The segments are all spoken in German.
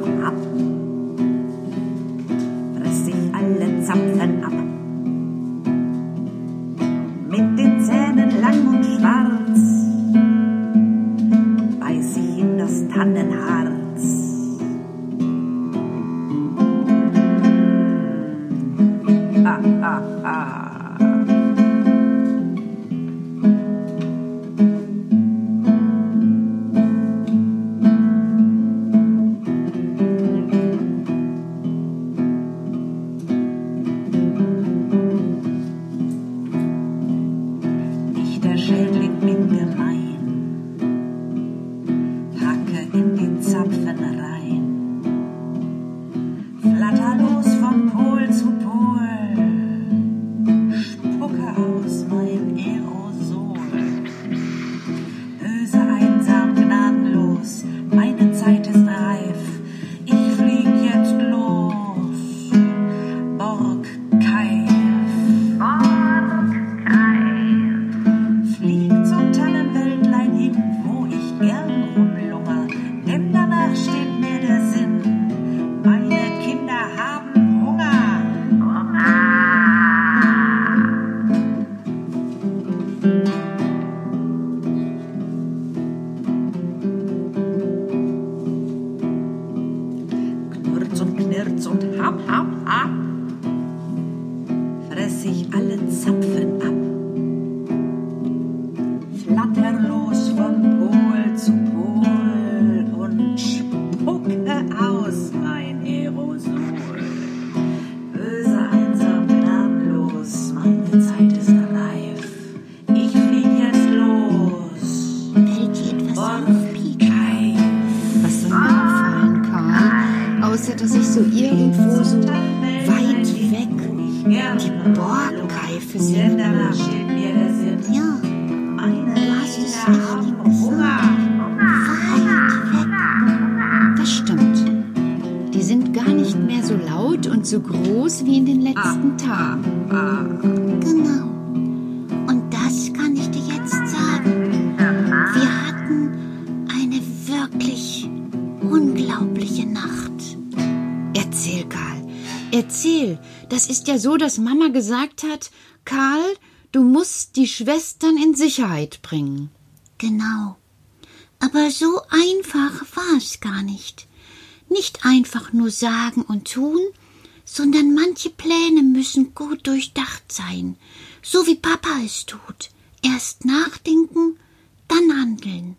hab, hab. Riss sich alle Zapfen ab. Mit den Zähnen lang und schwarz beiß ich in das Tannenharz. Ah, ah, ah. So groß wie in den letzten Tagen. Genau. Und das kann ich dir jetzt sagen. Wir hatten eine wirklich unglaubliche Nacht. Erzähl, Karl. Erzähl. Das ist ja so, dass Mama gesagt hat, Karl, du musst die Schwestern in Sicherheit bringen. Genau. Aber so einfach war es gar nicht. Nicht einfach nur sagen und tun, sondern manche Pläne müssen gut durchdacht sein, so wie Papa es tut. Erst nachdenken, dann handeln.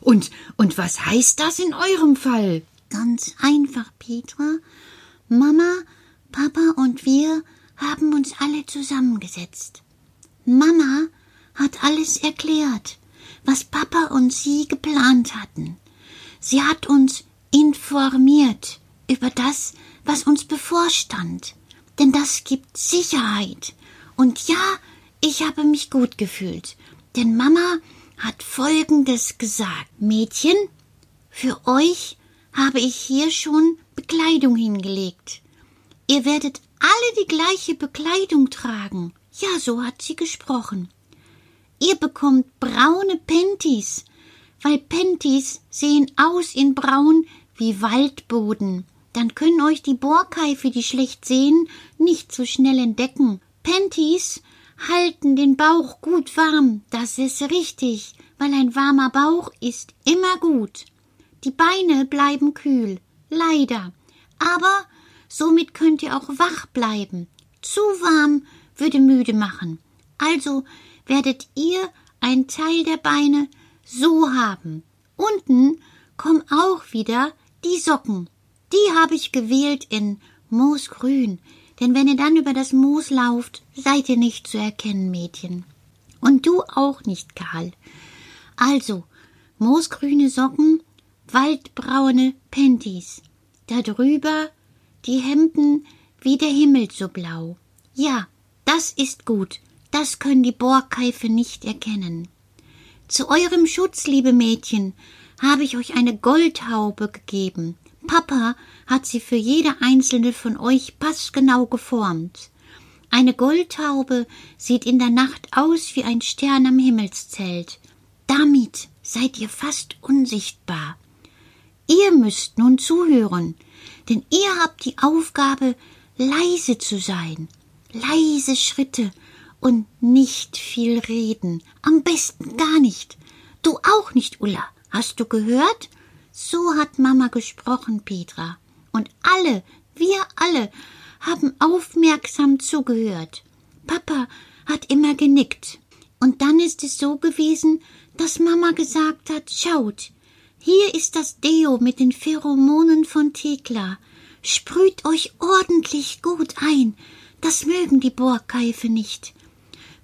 Und, und was heißt das in eurem Fall? Ganz einfach, Petra. Mama, Papa und wir haben uns alle zusammengesetzt. Mama hat alles erklärt, was Papa und sie geplant hatten. Sie hat uns informiert über das, was uns bevorstand. Denn das gibt Sicherheit. Und ja, ich habe mich gut gefühlt. Denn Mama hat Folgendes gesagt. Mädchen, für euch habe ich hier schon Bekleidung hingelegt. Ihr werdet alle die gleiche Bekleidung tragen. Ja, so hat sie gesprochen. Ihr bekommt braune Pentis, weil Pentis sehen aus in braun wie Waldboden. Dann können euch die Borkeife, die schlecht sehen, nicht so schnell entdecken. Pentis halten den Bauch gut warm, das ist richtig, weil ein warmer Bauch ist immer gut. Die Beine bleiben kühl, leider. Aber somit könnt ihr auch wach bleiben. Zu warm würde müde machen. Also werdet ihr ein Teil der Beine so haben. Unten kommen auch wieder die Socken. Die habe ich gewählt in Moosgrün, denn wenn ihr dann über das Moos lauft, seid ihr nicht zu erkennen, Mädchen. Und du auch nicht, Karl. Also, moosgrüne Socken, waldbraune Pentis. Darüber die Hemden wie der Himmel so blau. Ja, das ist gut. Das können die Borkeife nicht erkennen. Zu eurem Schutz, liebe Mädchen, habe ich euch eine Goldhaube gegeben. Papa hat sie für jede einzelne von euch passgenau geformt. Eine Goldhaube sieht in der Nacht aus wie ein Stern am Himmelszelt. Damit seid ihr fast unsichtbar. Ihr müsst nun zuhören, denn ihr habt die Aufgabe, leise zu sein, leise Schritte und nicht viel reden, am besten gar nicht. Du auch nicht, Ulla. Hast du gehört? So hat Mama gesprochen, Petra. Und alle, wir alle, haben aufmerksam zugehört. Papa hat immer genickt. Und dann ist es so gewesen, dass Mama gesagt hat, schaut, hier ist das Deo mit den Pheromonen von Thekla. Sprüht euch ordentlich gut ein. Das mögen die Borkeife nicht.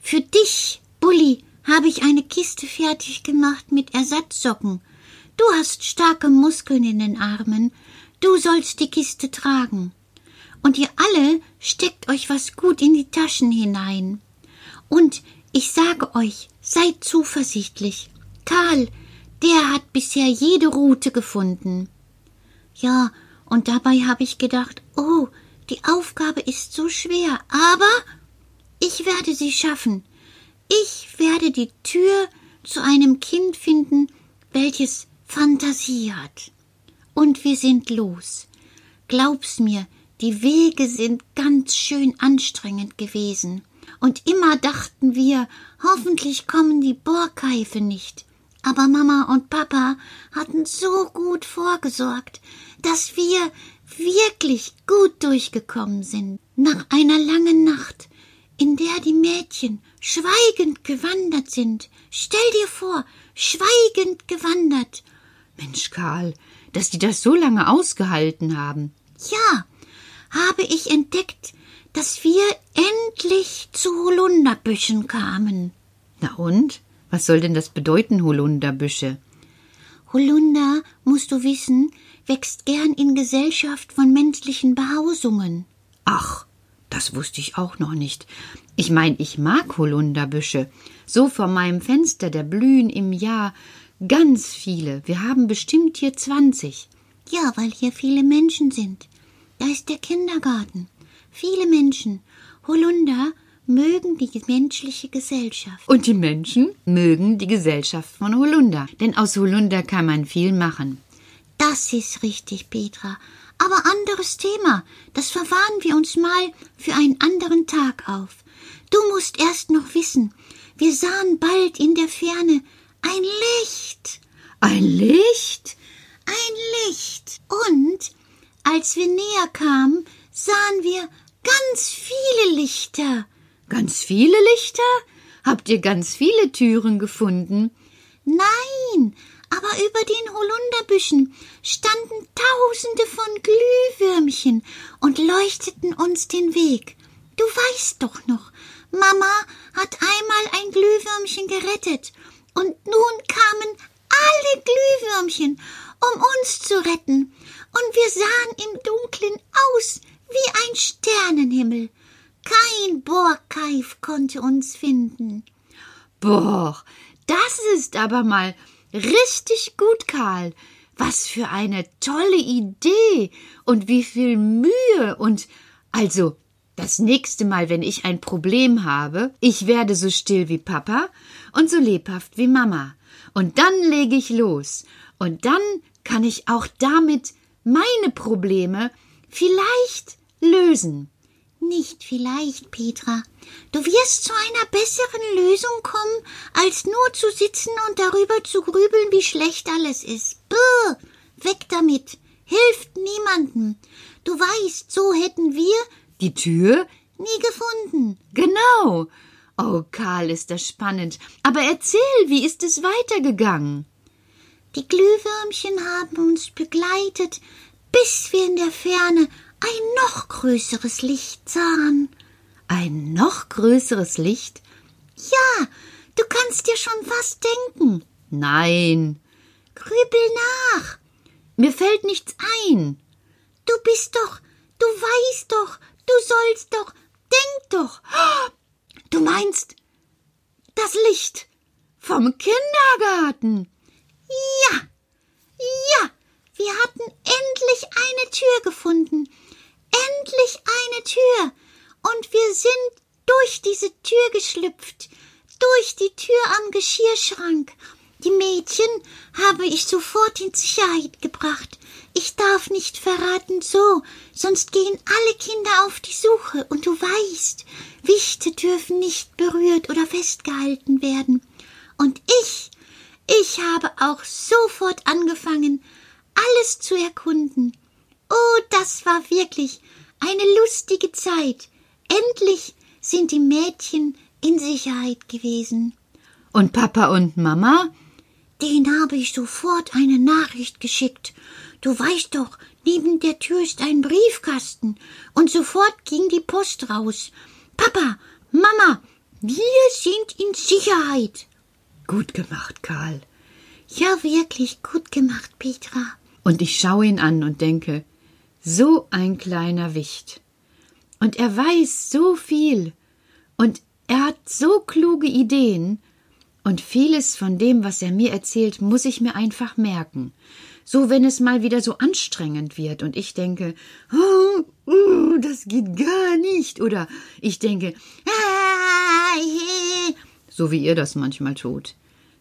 Für dich, Bulli, habe ich eine Kiste fertig gemacht mit Ersatzsocken. Du hast starke Muskeln in den Armen. Du sollst die Kiste tragen. Und ihr alle steckt euch was gut in die Taschen hinein. Und ich sage euch, seid zuversichtlich. Karl, der hat bisher jede Route gefunden. Ja, und dabei habe ich gedacht, oh, die Aufgabe ist so schwer, aber ich werde sie schaffen. Ich werde die Tür zu einem Kind finden, welches Fantasie hat. Und wir sind los. Glaub's mir, die Wege sind ganz schön anstrengend gewesen. Und immer dachten wir, hoffentlich kommen die Borkeife nicht. Aber Mama und Papa hatten so gut vorgesorgt, dass wir wirklich gut durchgekommen sind. Nach einer langen Nacht, in der die Mädchen schweigend gewandert sind. Stell dir vor, schweigend gewandert. Mensch, Karl, dass die das so lange ausgehalten haben. Ja, habe ich entdeckt, dass wir endlich zu Holunderbüschen kamen. Na und? Was soll denn das bedeuten, Holunderbüsche? Holunder, musst du wissen, wächst gern in Gesellschaft von menschlichen Behausungen. Ach, das wusste ich auch noch nicht. Ich mein, ich mag Holunderbüsche. So vor meinem Fenster, der blühen im Jahr ganz viele. Wir haben bestimmt hier zwanzig. Ja, weil hier viele Menschen sind. Da ist der Kindergarten. Viele Menschen. Holunder mögen die menschliche Gesellschaft. Und die Menschen mögen die Gesellschaft von Holunder. Denn aus Holunder kann man viel machen. Das ist richtig, Petra. Aber anderes Thema. Das verwahren wir uns mal für einen anderen Tag auf. Du musst erst noch wissen, wir sahen bald in der Ferne ein Licht. Ein Licht? Ein Licht. Und als wir näher kamen, sahen wir ganz viele Lichter. Ganz viele Lichter? Habt ihr ganz viele Türen gefunden? Nein, aber über den Holunderbüschen standen tausende von Glühwürmchen und leuchteten uns den Weg. Du weißt doch noch, Mama hat einmal ein Glühwürmchen gerettet, und nun kamen alle Glühwürmchen, um uns zu retten, und wir sahen im Dunklen aus wie ein Sternenhimmel. Kein Borkeif konnte uns finden. Boah, das ist aber mal Richtig gut, Karl. Was für eine tolle Idee und wie viel Mühe und also das nächste Mal, wenn ich ein Problem habe, ich werde so still wie Papa und so lebhaft wie Mama. Und dann lege ich los. Und dann kann ich auch damit meine Probleme vielleicht lösen. Nicht vielleicht, Petra. Du wirst zu einer besseren Lösung kommen, als nur zu sitzen und darüber zu grübeln, wie schlecht alles ist. Buh! Weg damit. Hilft niemandem. Du weißt, so hätten wir die Tür nie gefunden. Genau. Oh, Karl, ist das spannend. Aber erzähl, wie ist es weitergegangen? Die Glühwürmchen haben uns begleitet, bis wir in der Ferne ein noch größeres Licht sahen. Ein noch größeres Licht? Ja, du kannst dir schon fast denken. Nein. Grübel nach. Mir fällt nichts ein. Du bist doch, du weißt doch, du sollst doch, denk doch. Du meinst das Licht vom Kindergarten? Ja, ja, wir hatten endlich eine Tür gefunden. Endlich eine Tür. Und wir sind durch diese Tür geschlüpft, durch die Tür am Geschirrschrank, Die Mädchen habe ich sofort in Sicherheit gebracht. Ich darf nicht verraten, so, sonst gehen alle Kinder auf die Suche, und du weißt, Wichte dürfen nicht berührt oder festgehalten werden. Und ich, ich habe auch sofort angefangen, alles zu erkunden. Oh, das war wirklich eine lustige Zeit. Endlich sind die Mädchen in Sicherheit gewesen. Und Papa und Mama? Den habe ich sofort eine Nachricht geschickt. Du weißt doch, neben der Tür ist ein Briefkasten. Und sofort ging die Post raus. Papa, Mama, wir sind in Sicherheit. Gut gemacht, Karl. Ja, wirklich gut gemacht, Petra. Und ich schaue ihn an und denke, so ein kleiner Wicht. Und er weiß so viel. Und er hat so kluge Ideen. Und vieles von dem, was er mir erzählt, muss ich mir einfach merken. So, wenn es mal wieder so anstrengend wird und ich denke, oh, oh das geht gar nicht. Oder ich denke, ah, yeah, so wie ihr das manchmal tut.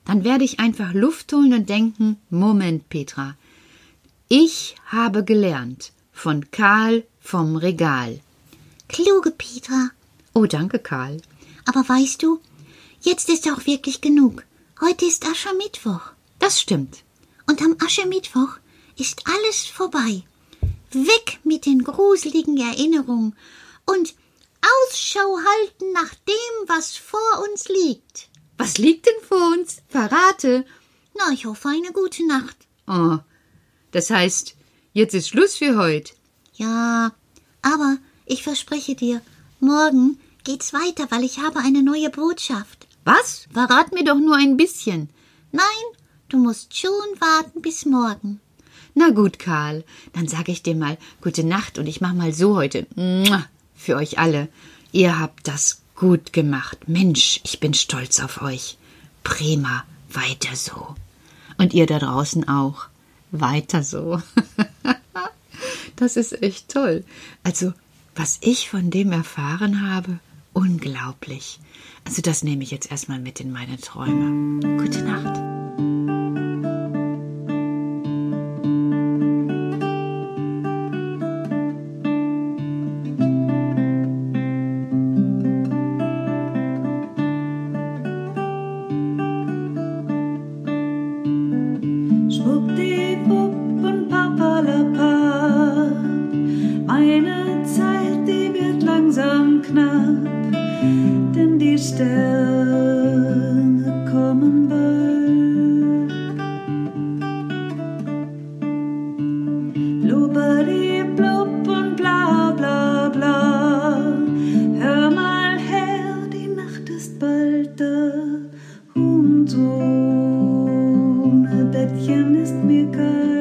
Dann werde ich einfach Luft holen und denken, Moment, Petra. Ich habe gelernt von Karl vom Regal. Kluge Petra. Oh, danke, Karl. Aber weißt du, Jetzt ist auch wirklich genug. Heute ist Aschermittwoch. Das stimmt. Und am Aschermittwoch ist alles vorbei. Weg mit den gruseligen Erinnerungen und Ausschau halten nach dem, was vor uns liegt. Was liegt denn vor uns? Verrate. Na, ich hoffe eine gute Nacht. Oh, das heißt, jetzt ist Schluss für heute. Ja, aber ich verspreche dir, morgen geht's weiter, weil ich habe eine neue Botschaft. Was? Verrat mir doch nur ein bisschen. Nein, du musst schon warten bis morgen. Na gut, Karl, dann sage ich dir mal gute Nacht und ich mach mal so heute. Für euch alle. Ihr habt das gut gemacht. Mensch, ich bin stolz auf euch. Prima, weiter so. Und ihr da draußen auch. Weiter so. das ist echt toll. Also, was ich von dem erfahren habe, unglaublich. Also das nehme ich jetzt erstmal mit in meine Träume. Gute Nacht. Schwuppdiwupp. promised me